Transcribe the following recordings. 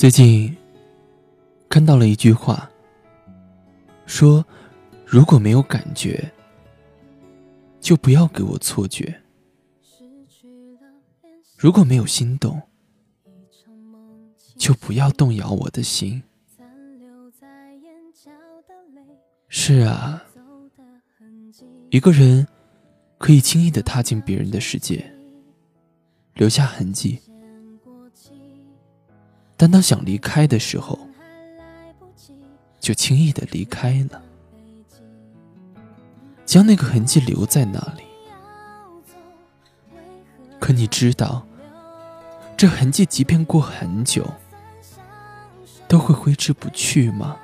最近看到了一句话，说：“如果没有感觉，就不要给我错觉；如果没有心动，就不要动摇我的心。”是啊，一个人可以轻易的踏进别人的世界，留下痕迹。但当想离开的时候，就轻易的离开了，将那个痕迹留在那里。可你知道，这痕迹即便过很久，都会挥之不去吗？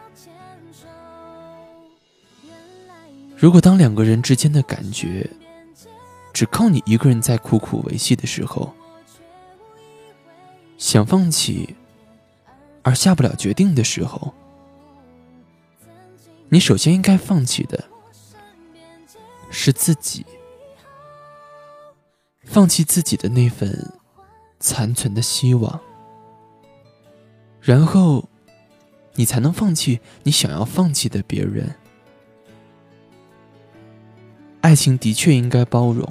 如果当两个人之间的感觉，只靠你一个人在苦苦维系的时候，想放弃。而下不了决定的时候，你首先应该放弃的是自己，放弃自己的那份残存的希望，然后你才能放弃你想要放弃的别人。爱情的确应该包容，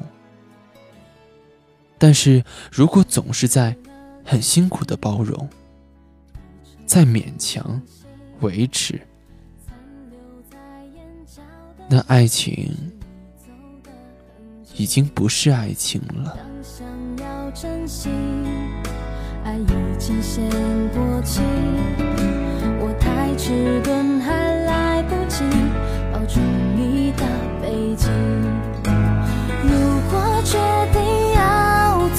但是如果总是在很辛苦的包容，再勉强维持，那爱情已经不是爱情了。想要珍惜爱已经先过期，